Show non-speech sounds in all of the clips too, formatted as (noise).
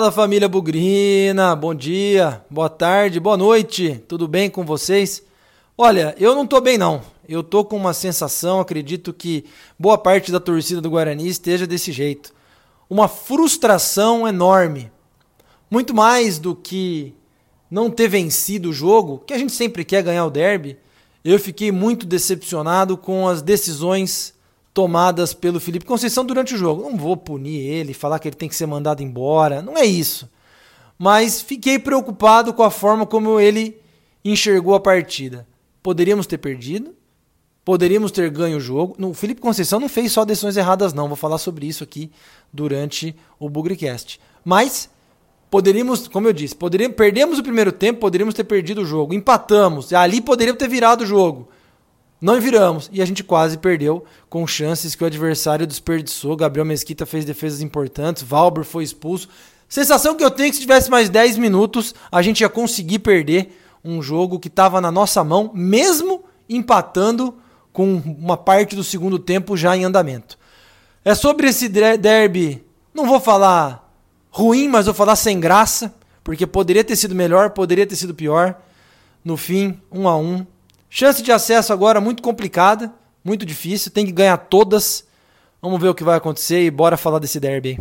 Fala família Bugrina, bom dia, boa tarde, boa noite, tudo bem com vocês? Olha, eu não tô bem não, eu tô com uma sensação, acredito que boa parte da torcida do Guarani esteja desse jeito. Uma frustração enorme, muito mais do que não ter vencido o jogo, que a gente sempre quer ganhar o derby, eu fiquei muito decepcionado com as decisões tomadas pelo Felipe Conceição durante o jogo. Não vou punir ele, falar que ele tem que ser mandado embora, não é isso. Mas fiquei preocupado com a forma como ele enxergou a partida. Poderíamos ter perdido, poderíamos ter ganho o jogo. O Felipe Conceição não fez só decisões erradas, não. Vou falar sobre isso aqui durante o Bugrecast. Mas poderíamos, como eu disse, poderíamos, perdemos o primeiro tempo, poderíamos ter perdido o jogo. Empatamos, ali poderíamos ter virado o jogo. Não viramos e a gente quase perdeu com chances que o adversário desperdiçou. Gabriel Mesquita fez defesas importantes, Valber foi expulso. Sensação que eu tenho que se tivesse mais 10 minutos, a gente ia conseguir perder um jogo que estava na nossa mão, mesmo empatando com uma parte do segundo tempo já em andamento. É sobre esse derby, não vou falar ruim, mas vou falar sem graça, porque poderia ter sido melhor, poderia ter sido pior. No fim, um a um, Chance de acesso agora muito complicada, muito difícil, tem que ganhar todas. Vamos ver o que vai acontecer e bora falar desse derby.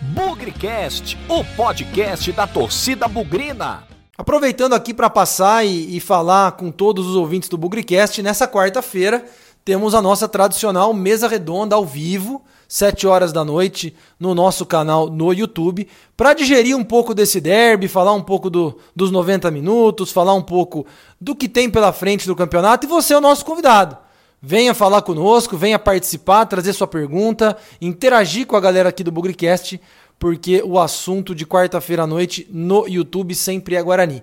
Bugrecast, o podcast da torcida bugrina. Aproveitando aqui para passar e, e, falar com todos os ouvintes do Bugrecast, nessa quarta-feira temos a nossa tradicional mesa redonda ao vivo 7 horas da noite, no nosso canal no YouTube, para digerir um pouco desse derby, falar um pouco do, dos 90 minutos, falar um pouco do que tem pela frente do campeonato e você é o nosso convidado. Venha falar conosco, venha participar, trazer sua pergunta, interagir com a galera aqui do Bugrecast, porque o assunto de quarta-feira à noite no YouTube sempre é Guarani.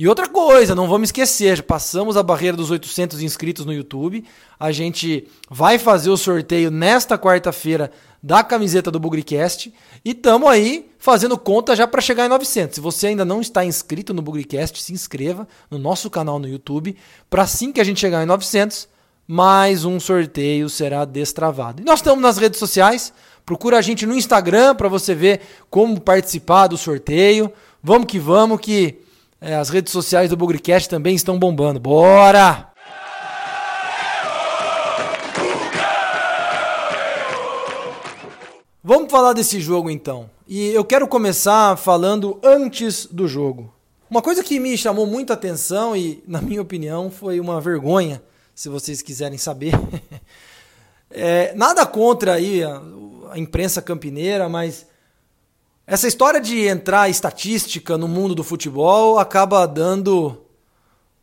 E outra coisa, não vamos esquecer, já passamos a barreira dos 800 inscritos no YouTube. A gente vai fazer o sorteio nesta quarta-feira da camiseta do Bugricast e estamos aí fazendo conta já para chegar em 900. Se você ainda não está inscrito no Bugricast, se inscreva no nosso canal no YouTube para assim que a gente chegar em 900, mais um sorteio será destravado. E nós estamos nas redes sociais, procura a gente no Instagram para você ver como participar do sorteio. Vamos que vamos que é, as redes sociais do Bugrecast também estão bombando. Bora! Vamos falar desse jogo então. E eu quero começar falando antes do jogo. Uma coisa que me chamou muita atenção e, na minha opinião, foi uma vergonha, se vocês quiserem saber. (laughs) é, nada contra aí a, a imprensa campineira, mas essa história de entrar estatística no mundo do futebol acaba dando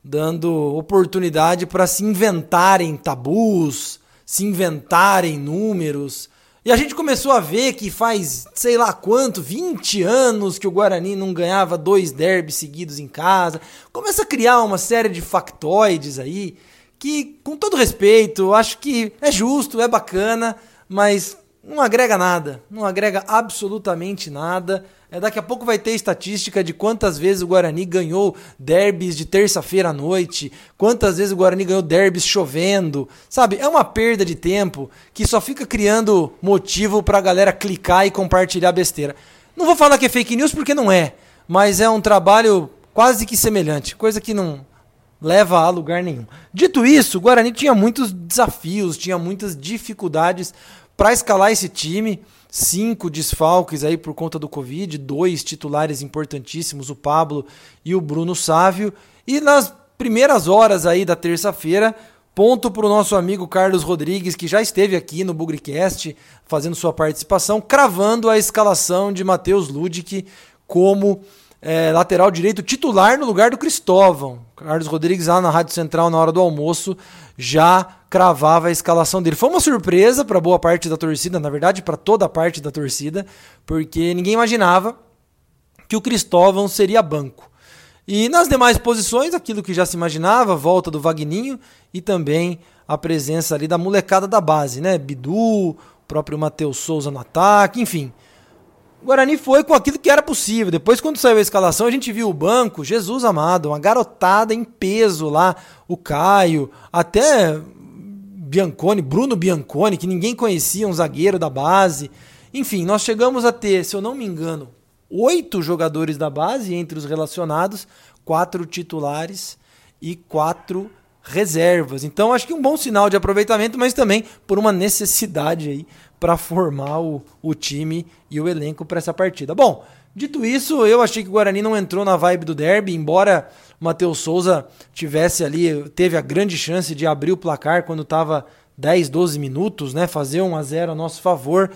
dando oportunidade para se inventarem tabus, se inventarem números. E a gente começou a ver que faz, sei lá quanto, 20 anos que o Guarani não ganhava dois derbys seguidos em casa. Começa a criar uma série de factoides aí que, com todo respeito, acho que é justo, é bacana, mas não agrega nada, não agrega absolutamente nada. É, daqui a pouco vai ter estatística de quantas vezes o Guarani ganhou derbys de terça-feira à noite, quantas vezes o Guarani ganhou derbys chovendo, sabe? É uma perda de tempo que só fica criando motivo para a galera clicar e compartilhar besteira. Não vou falar que é fake news porque não é, mas é um trabalho quase que semelhante, coisa que não leva a lugar nenhum. Dito isso, o Guarani tinha muitos desafios, tinha muitas dificuldades para escalar esse time, cinco desfalques aí por conta do Covid, dois titulares importantíssimos, o Pablo e o Bruno Sávio. E nas primeiras horas aí da terça-feira, ponto para o nosso amigo Carlos Rodrigues, que já esteve aqui no Bugricast fazendo sua participação, cravando a escalação de Matheus Ludic como é, lateral direito titular no lugar do Cristóvão. Carlos Rodrigues lá na Rádio Central na hora do almoço já cravava a escalação dele. Foi uma surpresa para boa parte da torcida, na verdade, para toda a parte da torcida, porque ninguém imaginava que o Cristóvão seria banco. E nas demais posições, aquilo que já se imaginava, volta do Vagninho e também a presença ali da molecada da base, né? Bidu, próprio Matheus Souza no ataque, enfim. O Guarani foi com aquilo que era possível. Depois, quando saiu a escalação, a gente viu o banco, Jesus amado, uma garotada em peso lá, o Caio, até Bianconi, Bruno Bianconi, que ninguém conhecia, um zagueiro da base. Enfim, nós chegamos a ter, se eu não me engano, oito jogadores da base entre os relacionados, quatro titulares e quatro reservas. Então acho que um bom sinal de aproveitamento, mas também por uma necessidade aí para formar o, o time e o elenco para essa partida. Bom, dito isso, eu achei que o Guarani não entrou na vibe do derby, embora o Matheus Souza tivesse ali, teve a grande chance de abrir o placar quando estava 10, 12 minutos, né, fazer 1 a 0 a nosso favor.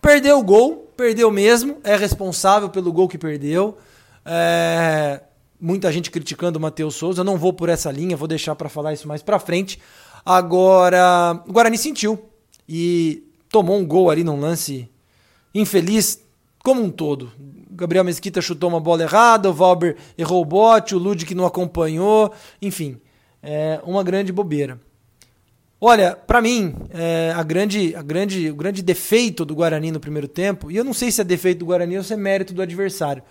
Perdeu o gol, perdeu mesmo, é responsável pelo gol que perdeu. É, muita gente criticando o Matheus Souza, não vou por essa linha, vou deixar para falar isso mais para frente. Agora, o Guarani sentiu e tomou um gol ali num lance infeliz como um todo. Gabriel Mesquita chutou uma bola errada, o Valber errou o bote, o Ludic não acompanhou, enfim, é uma grande bobeira. Olha, para mim, é, a grande, a grande, o grande defeito do Guarani no primeiro tempo, e eu não sei se é defeito do Guarani ou se é mérito do adversário,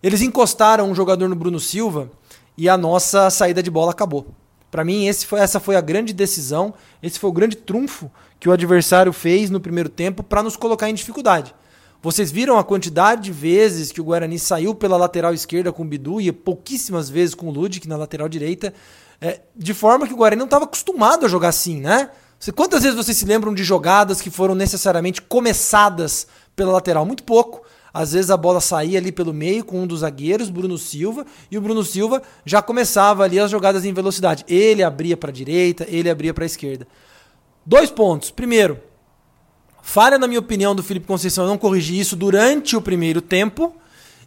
eles encostaram um jogador no Bruno Silva e a nossa saída de bola acabou. Para mim, foi, essa foi a grande decisão, esse foi o grande trunfo que o adversário fez no primeiro tempo para nos colocar em dificuldade. Vocês viram a quantidade de vezes que o Guarani saiu pela lateral esquerda com o Bidu e pouquíssimas vezes com o Ludic na lateral direita, é, de forma que o Guarani não estava acostumado a jogar assim, né? Quantas vezes vocês se lembram de jogadas que foram necessariamente começadas pela lateral? Muito pouco. Às vezes a bola saía ali pelo meio com um dos zagueiros, Bruno Silva, e o Bruno Silva já começava ali as jogadas em velocidade. Ele abria para a direita, ele abria para a esquerda. Dois pontos. Primeiro, falha, na minha opinião, do Felipe Conceição não corrigir isso durante o primeiro tempo.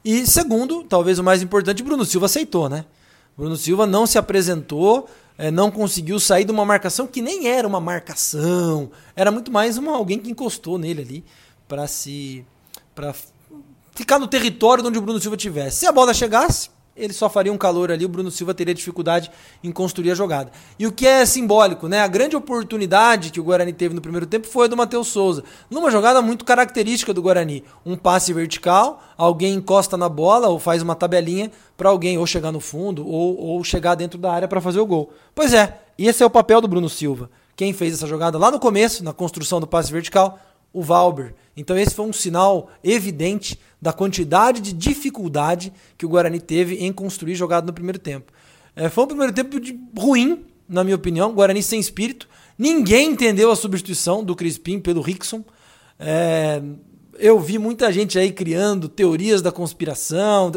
E segundo, talvez o mais importante, Bruno Silva aceitou, né? Bruno Silva não se apresentou, é, não conseguiu sair de uma marcação que nem era uma marcação, era muito mais uma, alguém que encostou nele ali para se para ficar no território onde o Bruno Silva tivesse. Se a bola chegasse, ele só faria um calor ali, o Bruno Silva teria dificuldade em construir a jogada. E o que é simbólico, né? A grande oportunidade que o Guarani teve no primeiro tempo foi a do Matheus Souza. Numa jogada muito característica do Guarani. Um passe vertical, alguém encosta na bola ou faz uma tabelinha para alguém ou chegar no fundo ou, ou chegar dentro da área para fazer o gol. Pois é, esse é o papel do Bruno Silva. Quem fez essa jogada lá no começo, na construção do passe vertical, o Valber. Então esse foi um sinal evidente da quantidade de dificuldade que o Guarani teve em construir jogada no primeiro tempo. É, foi um primeiro tempo de, ruim, na minha opinião, Guarani sem espírito. Ninguém entendeu a substituição do Crispim pelo Rickson. É, eu vi muita gente aí criando teorias da conspiração.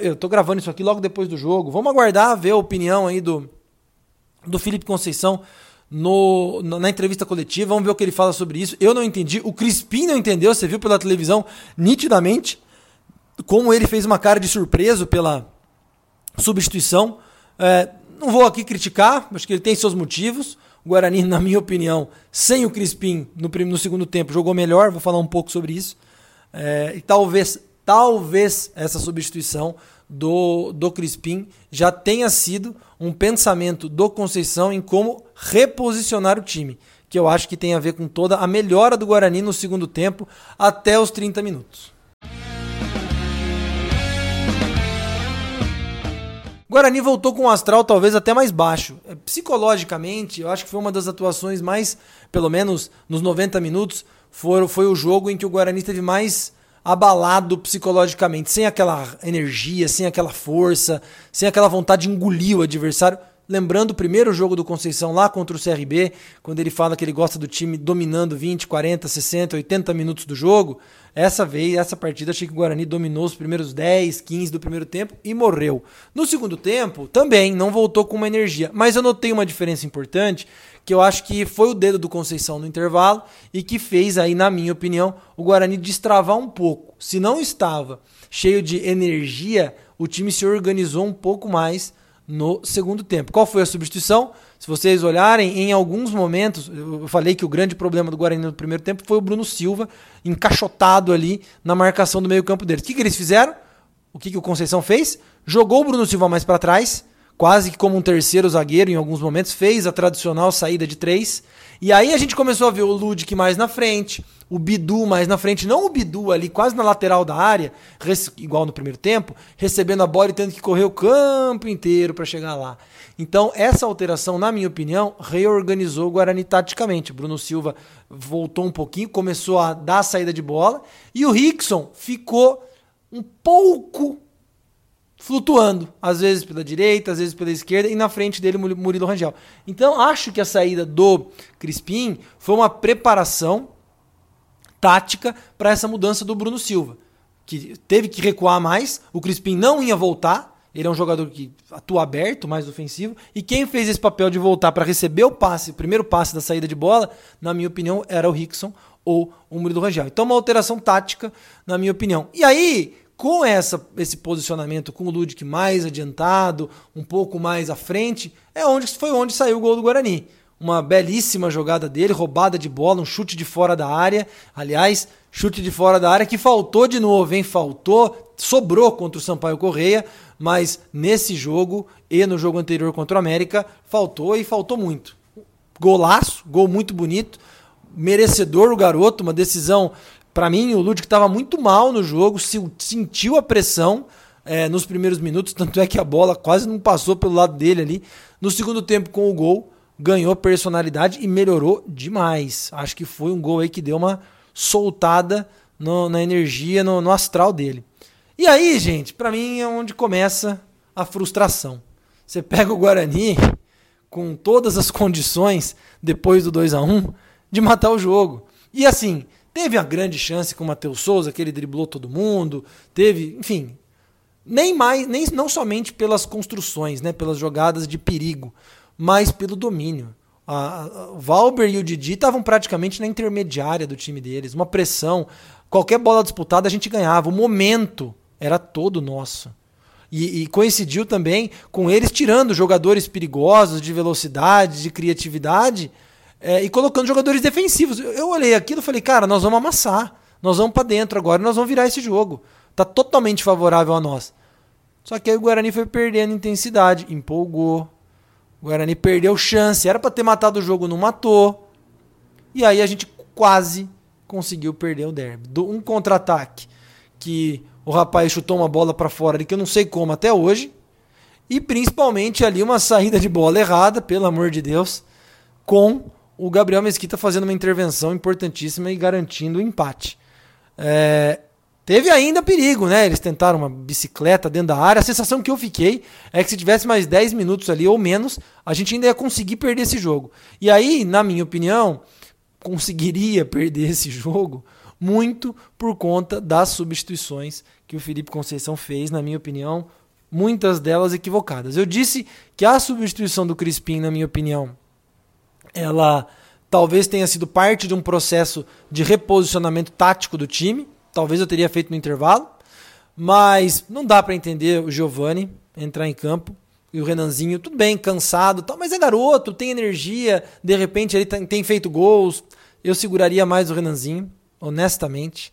Eu estou gravando isso aqui logo depois do jogo. Vamos aguardar ver a opinião aí do, do Felipe Conceição no, na entrevista coletiva. Vamos ver o que ele fala sobre isso. Eu não entendi. O Crispim não entendeu. Você viu pela televisão nitidamente como ele fez uma cara de surpreso pela substituição. É, não vou aqui criticar, acho que ele tem seus motivos. O Guarani, na minha opinião, sem o Crispim no, no segundo tempo, jogou melhor. Vou falar um pouco sobre isso. É, e talvez, talvez essa substituição do, do Crispim já tenha sido um pensamento do Conceição em como reposicionar o time, que eu acho que tem a ver com toda a melhora do Guarani no segundo tempo até os 30 minutos. Guarani voltou com um astral talvez até mais baixo. É, psicologicamente, eu acho que foi uma das atuações mais, pelo menos nos 90 minutos, foi, foi o jogo em que o Guarani teve mais abalado psicologicamente, sem aquela energia, sem aquela força, sem aquela vontade de engolir o adversário. Lembrando o primeiro jogo do Conceição lá contra o CRB, quando ele fala que ele gosta do time dominando 20, 40, 60, 80 minutos do jogo. Essa vez, essa partida, achei que o Guarani dominou os primeiros 10, 15 do primeiro tempo e morreu. No segundo tempo, também não voltou com uma energia, mas eu notei uma diferença importante que eu acho que foi o dedo do Conceição no intervalo e que fez aí, na minha opinião, o Guarani destravar um pouco. Se não estava cheio de energia, o time se organizou um pouco mais no segundo tempo. Qual foi a substituição? Se vocês olharem, em alguns momentos, eu falei que o grande problema do Guarani no primeiro tempo foi o Bruno Silva encaixotado ali na marcação do meio-campo dele. O que, que eles fizeram? O que, que o Conceição fez? Jogou o Bruno Silva mais para trás, quase que como um terceiro zagueiro em alguns momentos, fez a tradicional saída de três. E aí a gente começou a ver o Ludic mais na frente, o Bidu mais na frente, não o Bidu ali quase na lateral da área, igual no primeiro tempo, recebendo a bola e tendo que correr o campo inteiro para chegar lá. Então, essa alteração, na minha opinião, reorganizou o Guarani taticamente. Bruno Silva voltou um pouquinho, começou a dar a saída de bola e o Rickson ficou um pouco flutuando, às vezes pela direita, às vezes pela esquerda e na frente dele Murilo Rangel. Então acho que a saída do Crispim foi uma preparação tática para essa mudança do Bruno Silva, que teve que recuar mais, o Crispim não ia voltar, ele é um jogador que atua aberto, mais ofensivo, e quem fez esse papel de voltar para receber o passe, o primeiro passe da saída de bola, na minha opinião, era o Rickson ou o Murilo Rangel. Então uma alteração tática, na minha opinião. E aí, com essa, esse posicionamento, com o Ludic mais adiantado, um pouco mais à frente, é onde foi onde saiu o gol do Guarani. Uma belíssima jogada dele, roubada de bola, um chute de fora da área. Aliás, chute de fora da área que faltou de novo, hein? Faltou, sobrou contra o Sampaio Correia, mas nesse jogo e no jogo anterior contra o América, faltou e faltou muito. Golaço, gol muito bonito, merecedor o garoto, uma decisão para mim, o Ludwig estava muito mal no jogo, sentiu a pressão é, nos primeiros minutos, (laughs) tanto é que a bola quase não passou pelo lado dele ali. No segundo tempo, com o gol, ganhou personalidade e melhorou demais. Acho que foi um gol aí que deu uma soltada no, na energia, no, no astral dele. E aí, gente, para mim é onde começa a frustração. Você pega o Guarani com todas as condições, depois do 2 a 1 de matar o jogo. E assim, Teve uma grande chance com o Matheus Souza, que ele driblou todo mundo. Teve, enfim. Nem mais, nem não somente pelas construções, né, pelas jogadas de perigo, mas pelo domínio. A, a, o Valber e o Didi estavam praticamente na intermediária do time deles. Uma pressão. Qualquer bola disputada a gente ganhava. O momento era todo nosso. E, e, coincidiu também com eles tirando jogadores perigosos de velocidade, de criatividade é, e colocando jogadores defensivos. Eu olhei aquilo e falei, cara, nós vamos amassar. Nós vamos para dentro agora nós vamos virar esse jogo. Tá totalmente favorável a nós. Só que aí o Guarani foi perdendo intensidade, empolgou. O Guarani perdeu chance, era para ter matado o jogo, não matou. E aí a gente quase conseguiu perder o derby. Um contra-ataque que o rapaz chutou uma bola para fora ali que eu não sei como até hoje. E principalmente ali uma saída de bola errada, pelo amor de Deus, com o Gabriel Mesquita fazendo uma intervenção importantíssima e garantindo o empate. É, teve ainda perigo, né? Eles tentaram uma bicicleta dentro da área. A sensação que eu fiquei é que se tivesse mais 10 minutos ali ou menos, a gente ainda ia conseguir perder esse jogo. E aí, na minha opinião, conseguiria perder esse jogo muito por conta das substituições que o Felipe Conceição fez, na minha opinião, muitas delas equivocadas. Eu disse que a substituição do Crispim, na minha opinião, ela talvez tenha sido parte de um processo de reposicionamento tático do time. Talvez eu teria feito no intervalo. Mas não dá para entender o Giovani entrar em campo e o Renanzinho, tudo bem, cansado, tal, mas é garoto, tem energia, de repente ele tem feito gols. Eu seguraria mais o Renanzinho, honestamente.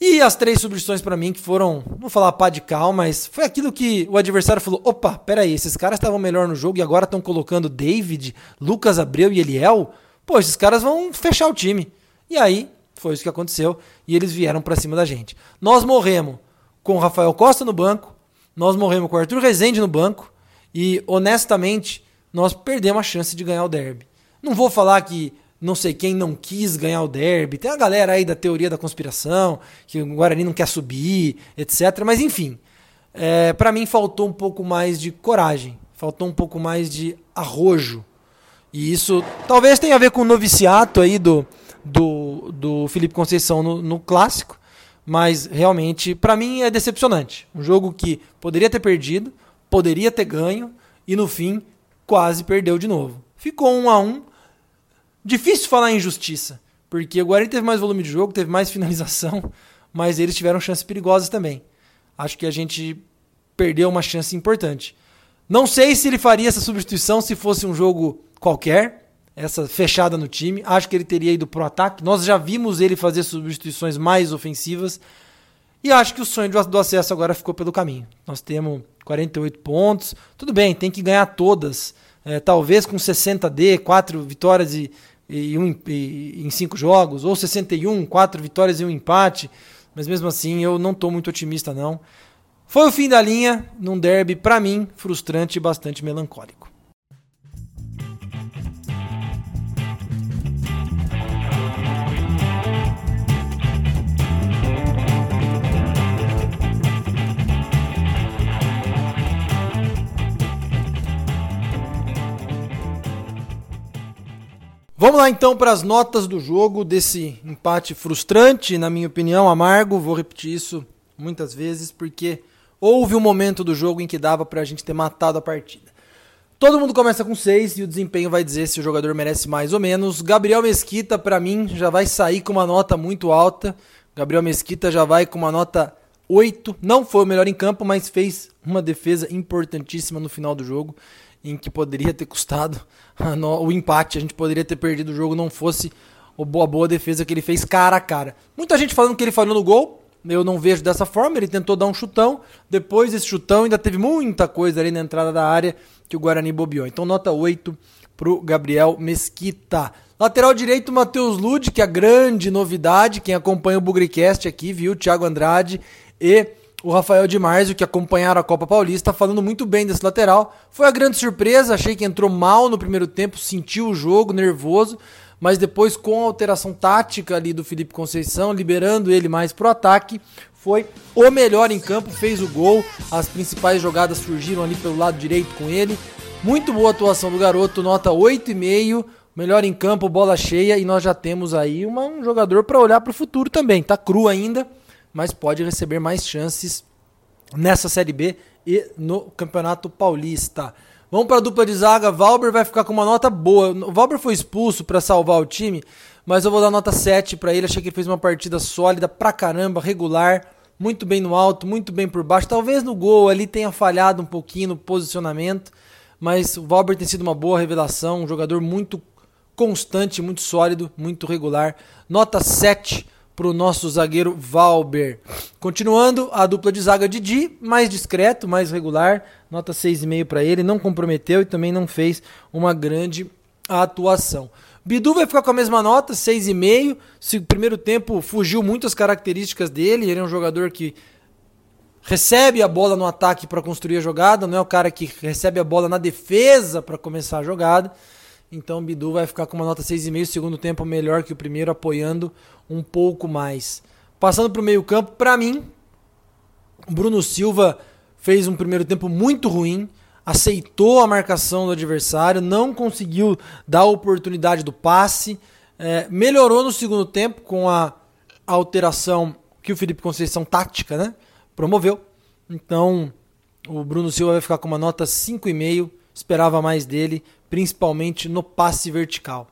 E as três substituições para mim que foram, vou falar pá de cal, mas foi aquilo que o adversário falou: opa, peraí, esses caras estavam melhor no jogo e agora estão colocando David, Lucas Abreu e Eliel. Pô, esses caras vão fechar o time. E aí, foi isso que aconteceu e eles vieram para cima da gente. Nós morremos com o Rafael Costa no banco, nós morremos com o Arthur Rezende no banco e, honestamente, nós perdemos a chance de ganhar o derby. Não vou falar que não sei quem não quis ganhar o derby. Tem a galera aí da teoria da conspiração, que o Guarani não quer subir, etc. Mas enfim, é, para mim faltou um pouco mais de coragem, faltou um pouco mais de arrojo. E isso talvez tenha a ver com o noviciato aí do, do, do Felipe Conceição no, no clássico, mas realmente para mim é decepcionante. Um jogo que poderia ter perdido, poderia ter ganho e no fim quase perdeu de novo. Ficou um a um Difícil falar em justiça, porque o Guarani teve mais volume de jogo, teve mais (laughs) finalização, mas eles tiveram chances perigosas também. Acho que a gente perdeu uma chance importante. Não sei se ele faria essa substituição se fosse um jogo qualquer, essa fechada no time. Acho que ele teria ido pro ataque. Nós já vimos ele fazer substituições mais ofensivas. E acho que o sonho do acesso agora ficou pelo caminho. Nós temos 48 pontos. Tudo bem, tem que ganhar todas. É, talvez com 60D, 4 vitórias e, e um, e, em cinco jogos, ou 61, quatro vitórias e um empate. Mas mesmo assim, eu não estou muito otimista, não. Foi o fim da linha num derby, para mim, frustrante e bastante melancólico. Vamos lá então para as notas do jogo desse empate frustrante, na minha opinião, amargo. Vou repetir isso muitas vezes porque houve um momento do jogo em que dava para a gente ter matado a partida. Todo mundo começa com 6 e o desempenho vai dizer se o jogador merece mais ou menos. Gabriel Mesquita, para mim, já vai sair com uma nota muito alta. Gabriel Mesquita já vai com uma nota 8. Não foi o melhor em campo, mas fez uma defesa importantíssima no final do jogo, em que poderia ter custado (laughs) o empate. A gente poderia ter perdido o jogo não fosse a boa, boa defesa que ele fez cara a cara. Muita gente falando que ele falhou no gol. Eu não vejo dessa forma. Ele tentou dar um chutão. Depois desse chutão, ainda teve muita coisa ali na entrada da área que o Guarani bobeou. Então, nota 8 pro Gabriel Mesquita. Lateral direito, Matheus Lud, que é a grande novidade. Quem acompanha o Bugricast aqui, viu? Thiago Andrade e o Rafael de Marzio, que acompanharam a Copa Paulista, falando muito bem desse lateral. Foi a grande surpresa, achei que entrou mal no primeiro tempo, sentiu o jogo, nervoso, mas depois com a alteração tática ali do Felipe Conceição, liberando ele mais pro ataque, foi o melhor em campo, fez o gol, as principais jogadas surgiram ali pelo lado direito com ele. Muito boa atuação do garoto, nota 8,5, melhor em campo, bola cheia e nós já temos aí uma, um jogador para olhar para o futuro também. Tá cru ainda, mas pode receber mais chances nessa Série B e no Campeonato Paulista. Vamos para a dupla de zaga. Valber vai ficar com uma nota boa. O Valber foi expulso para salvar o time, mas eu vou dar nota 7 para ele. Achei que ele fez uma partida sólida pra caramba, regular muito bem no alto, muito bem por baixo. Talvez no gol ali tenha falhado um pouquinho no posicionamento, mas o Valber tem sido uma boa revelação, um jogador muito constante, muito sólido, muito regular. Nota 7 para o nosso zagueiro Valber. Continuando, a dupla de zaga Didi, mais discreto, mais regular, nota 6,5 para ele, não comprometeu e também não fez uma grande atuação. Bidu vai ficar com a mesma nota, 6,5. Se o primeiro tempo fugiu muitas características dele, ele é um jogador que recebe a bola no ataque para construir a jogada, não é o cara que recebe a bola na defesa para começar a jogada. Então o Bidu vai ficar com uma nota 6,5, segundo tempo melhor que o primeiro, apoiando um pouco mais. Passando para o meio-campo, para mim, Bruno Silva fez um primeiro tempo muito ruim aceitou a marcação do adversário, não conseguiu dar a oportunidade do passe, é, melhorou no segundo tempo com a alteração que o Felipe Conceição tática, né, promoveu. Então, o Bruno Silva vai ficar com uma nota 5,5, esperava mais dele, principalmente no passe vertical.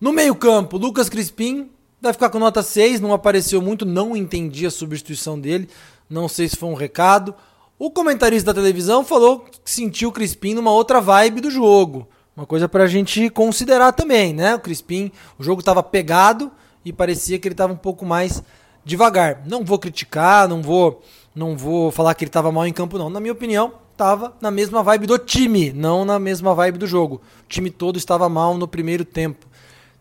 No meio-campo, Lucas Crispim vai ficar com nota 6, não apareceu muito, não entendi a substituição dele, não sei se foi um recado o comentarista da televisão falou que sentiu o Crispim numa outra vibe do jogo. Uma coisa pra gente considerar também, né? O Crispim, o jogo estava pegado e parecia que ele estava um pouco mais devagar. Não vou criticar, não vou, não vou falar que ele estava mal em campo não. Na minha opinião, estava na mesma vibe do time, não na mesma vibe do jogo. O time todo estava mal no primeiro tempo.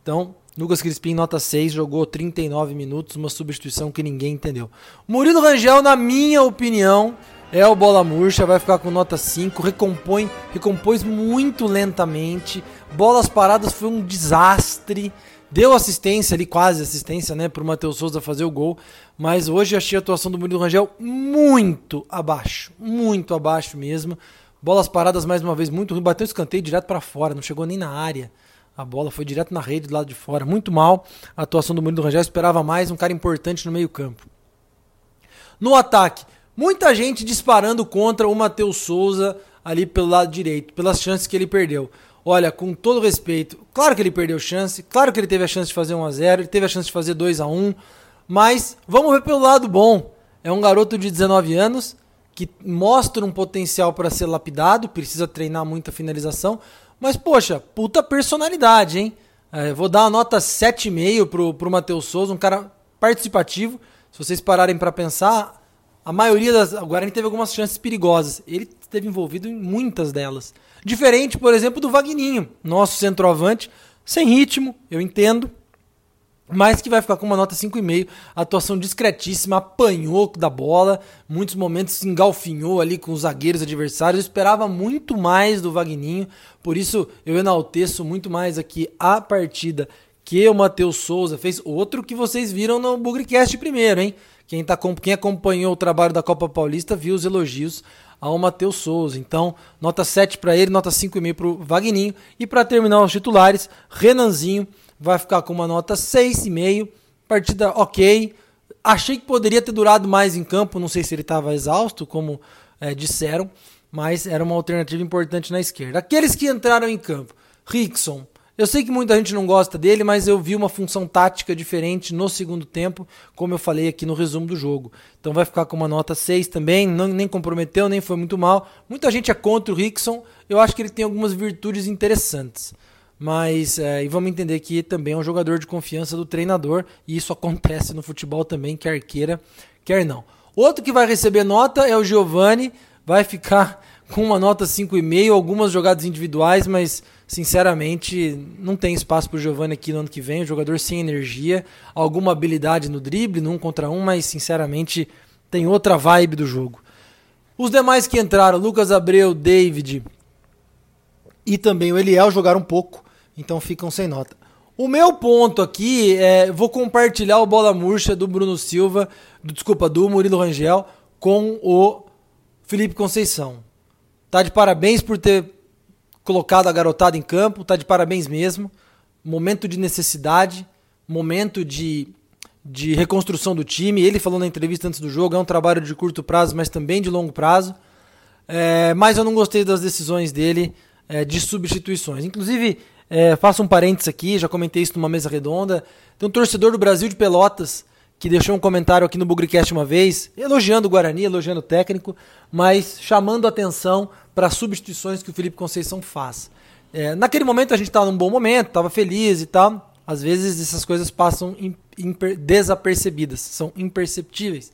Então, Lucas Crispim, nota 6, jogou 39 minutos, uma substituição que ninguém entendeu. Murilo Rangel, na minha opinião, é o bola murcha, vai ficar com nota 5, recompõe, recompôs muito lentamente. Bolas paradas foi um desastre. Deu assistência ali, quase assistência, né, pro Matheus Souza fazer o gol, mas hoje achei a atuação do Murilo Rangel muito abaixo, muito abaixo mesmo. Bolas paradas mais uma vez muito ruim, bateu escanteio direto para fora, não chegou nem na área. A bola foi direto na rede do lado de fora, muito mal. A atuação do Murilo Rangel esperava mais um cara importante no meio-campo. No ataque, Muita gente disparando contra o Matheus Souza ali pelo lado direito, pelas chances que ele perdeu. Olha, com todo respeito, claro que ele perdeu chance, claro que ele teve a chance de fazer 1 a 0, ele teve a chance de fazer 2 a 1, mas vamos ver pelo lado bom. É um garoto de 19 anos que mostra um potencial para ser lapidado, precisa treinar muita finalização, mas poxa, puta personalidade, hein? É, vou dar uma nota 7,5 pro, pro Matheus Souza, um cara participativo. Se vocês pararem para pensar, a maioria das. O Guarani teve algumas chances perigosas. Ele esteve envolvido em muitas delas. Diferente, por exemplo, do Vagninho, nosso centroavante, sem ritmo, eu entendo. Mas que vai ficar com uma nota 5,5. Atuação discretíssima, apanhou da bola, muitos momentos se engalfinhou ali com os zagueiros adversários. Eu esperava muito mais do Vagninho, por isso eu enalteço muito mais aqui a partida que o Matheus Souza fez. Outro que vocês viram no Bugrecast primeiro, hein? Quem, tá, quem acompanhou o trabalho da Copa Paulista viu os elogios ao Matheus Souza. Então, nota 7 para ele, nota 5,5 para o Vagninho. E para terminar os titulares, Renanzinho vai ficar com uma nota 6,5. Partida ok. Achei que poderia ter durado mais em campo, não sei se ele estava exausto, como é, disseram, mas era uma alternativa importante na esquerda. Aqueles que entraram em campo, Rickson, eu sei que muita gente não gosta dele, mas eu vi uma função tática diferente no segundo tempo, como eu falei aqui no resumo do jogo. Então vai ficar com uma nota 6 também, não, nem comprometeu, nem foi muito mal. Muita gente é contra o Rickson, eu acho que ele tem algumas virtudes interessantes. Mas, é, e vamos entender que também é um jogador de confiança do treinador, e isso acontece no futebol também, quer queira, quer não. Outro que vai receber nota é o Giovani, vai ficar com uma nota 5,5, algumas jogadas individuais, mas sinceramente, não tem espaço para o Giovanni aqui no ano que vem. O jogador sem energia, alguma habilidade no drible, num contra um, mas sinceramente tem outra vibe do jogo. Os demais que entraram, Lucas Abreu, David e também o Eliel, jogaram um pouco, então ficam sem nota. O meu ponto aqui é, vou compartilhar o bola murcha do Bruno Silva, do, desculpa, do Murilo Rangel com o Felipe Conceição. Tá de parabéns por ter colocado a garotada em campo, tá de parabéns mesmo. Momento de necessidade, momento de, de reconstrução do time. Ele falou na entrevista antes do jogo, é um trabalho de curto prazo, mas também de longo prazo. É, mas eu não gostei das decisões dele é, de substituições. Inclusive, é, faço um parênteses aqui, já comentei isso numa mesa redonda. Tem um torcedor do Brasil de Pelotas que deixou um comentário aqui no Bugricast uma vez, elogiando o Guarani, elogiando o técnico, mas chamando atenção para as substituições que o Felipe Conceição faz. É, naquele momento a gente estava num bom momento, estava feliz e tal. Às vezes essas coisas passam desapercebidas, são imperceptíveis.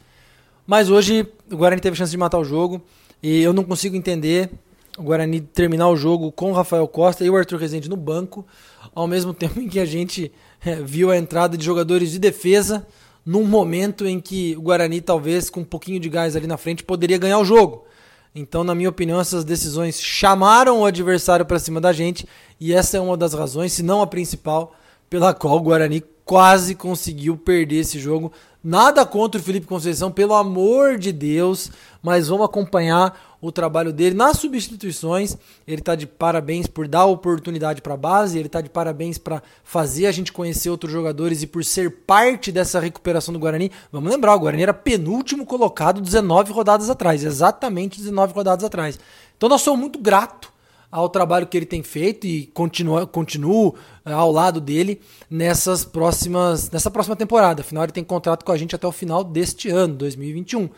Mas hoje o Guarani teve chance de matar o jogo e eu não consigo entender o Guarani terminar o jogo com o Rafael Costa e o Arthur Rezende no banco, ao mesmo (laughs) tempo em que a gente é, viu a entrada de jogadores de defesa num momento em que o Guarani, talvez com um pouquinho de gás ali na frente, poderia ganhar o jogo. Então, na minha opinião, essas decisões chamaram o adversário para cima da gente e essa é uma das razões, se não a principal, pela qual o Guarani quase conseguiu perder esse jogo. Nada contra o Felipe Conceição, pelo amor de Deus, mas vamos acompanhar o trabalho dele nas substituições. Ele está de parabéns por dar oportunidade para a base, ele está de parabéns para fazer a gente conhecer outros jogadores e por ser parte dessa recuperação do Guarani. Vamos lembrar, o Guarani era penúltimo colocado 19 rodadas atrás, exatamente 19 rodadas atrás. Então nós somos muito gratos ao trabalho que ele tem feito e continuo, continuo eh, ao lado dele nessas próximas, nessa próxima temporada. Afinal, ele tem contrato com a gente até o final deste ano, 2021.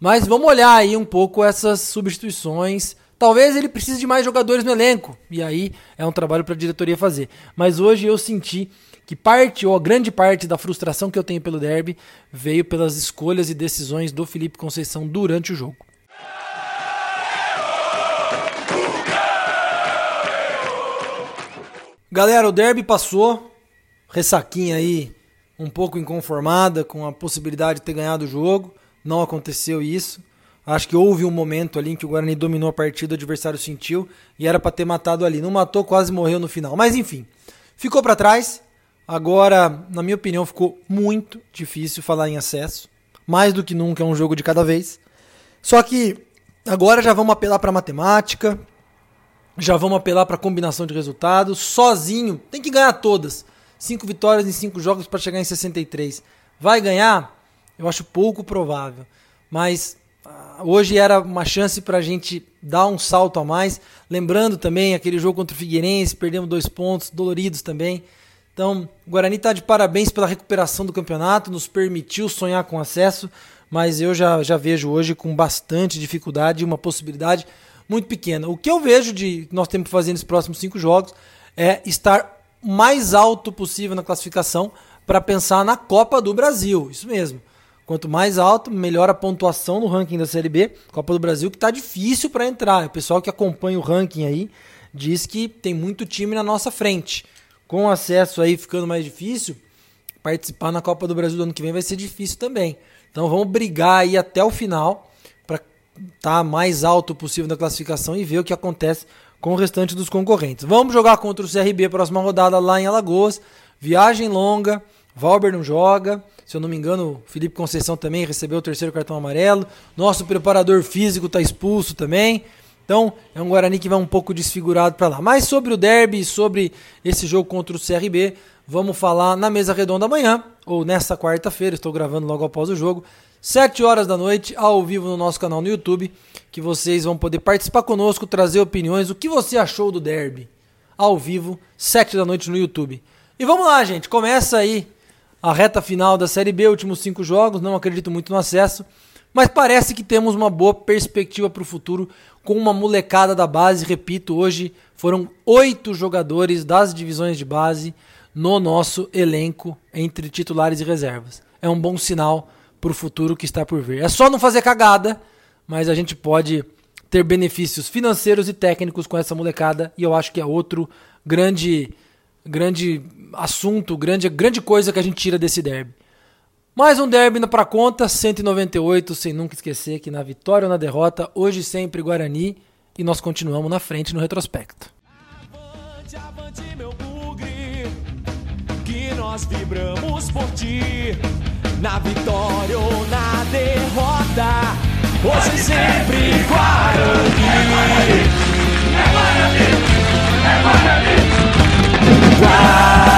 Mas vamos olhar aí um pouco essas substituições. Talvez ele precise de mais jogadores no elenco. E aí é um trabalho para a diretoria fazer. Mas hoje eu senti que parte ou grande parte da frustração que eu tenho pelo derby veio pelas escolhas e decisões do Felipe Conceição durante o jogo. Galera, o derby passou. Ressaquinha aí um pouco inconformada com a possibilidade de ter ganhado o jogo. Não aconteceu isso. Acho que houve um momento ali em que o Guarani dominou a partida, o adversário sentiu e era para ter matado ali. Não matou, quase morreu no final. Mas enfim, ficou para trás. Agora, na minha opinião, ficou muito difícil falar em acesso. Mais do que nunca é um jogo de cada vez. Só que agora já vamos apelar para matemática, já vamos apelar para combinação de resultados. Sozinho, tem que ganhar todas. Cinco vitórias em cinco jogos para chegar em 63. Vai ganhar? eu acho pouco provável. Mas uh, hoje era uma chance para a gente dar um salto a mais. Lembrando também aquele jogo contra o Figueirense, perdemos dois pontos, doloridos também. Então, o Guarani está de parabéns pela recuperação do campeonato, nos permitiu sonhar com acesso, mas eu já, já vejo hoje com bastante dificuldade uma possibilidade muito pequena. O que eu vejo de que nós temos que fazer nos próximos cinco jogos é estar mais alto possível na classificação para pensar na Copa do Brasil. Isso mesmo. Quanto mais alto, melhor a pontuação no ranking da Série B. Copa do Brasil que está difícil para entrar. O pessoal que acompanha o ranking aí diz que tem muito time na nossa frente. Com acesso aí ficando mais difícil, participar na Copa do Brasil do ano que vem vai ser difícil também. Então vamos brigar aí até o final tá mais alto possível na classificação e ver o que acontece com o restante dos concorrentes. Vamos jogar contra o CRB próxima rodada lá em Alagoas. Viagem longa, Valber não joga, Se eu não me engano, Felipe Conceição também recebeu o terceiro cartão amarelo. Nosso preparador físico está expulso também. Então, é um Guarani que vai um pouco desfigurado para lá. Mas sobre o derby, sobre esse jogo contra o CRB, vamos falar na mesa redonda amanhã, ou nesta quarta-feira, estou gravando logo após o jogo, 7 horas da noite, ao vivo no nosso canal no YouTube, que vocês vão poder participar conosco, trazer opiniões, o que você achou do derby, ao vivo, 7 da noite no YouTube. E vamos lá, gente, começa aí a reta final da Série B, últimos cinco jogos, não acredito muito no acesso, mas parece que temos uma boa perspectiva para o futuro com uma molecada da base. Repito, hoje foram oito jogadores das divisões de base no nosso elenco entre titulares e reservas. É um bom sinal para o futuro que está por vir. É só não fazer cagada, mas a gente pode ter benefícios financeiros e técnicos com essa molecada e eu acho que é outro grande grande assunto, grande grande coisa que a gente tira desse derby. Mais um derby para conta, 198, sem nunca esquecer que na vitória ou na derrota, hoje sempre Guarani e nós continuamos na frente no retrospecto. Avante, avante, meu bugre, que nós vibramos por ti, na vitória ou na derrota, hoje sempre Guarani. É Guarani, é Guarani, é Guarani. Guarani.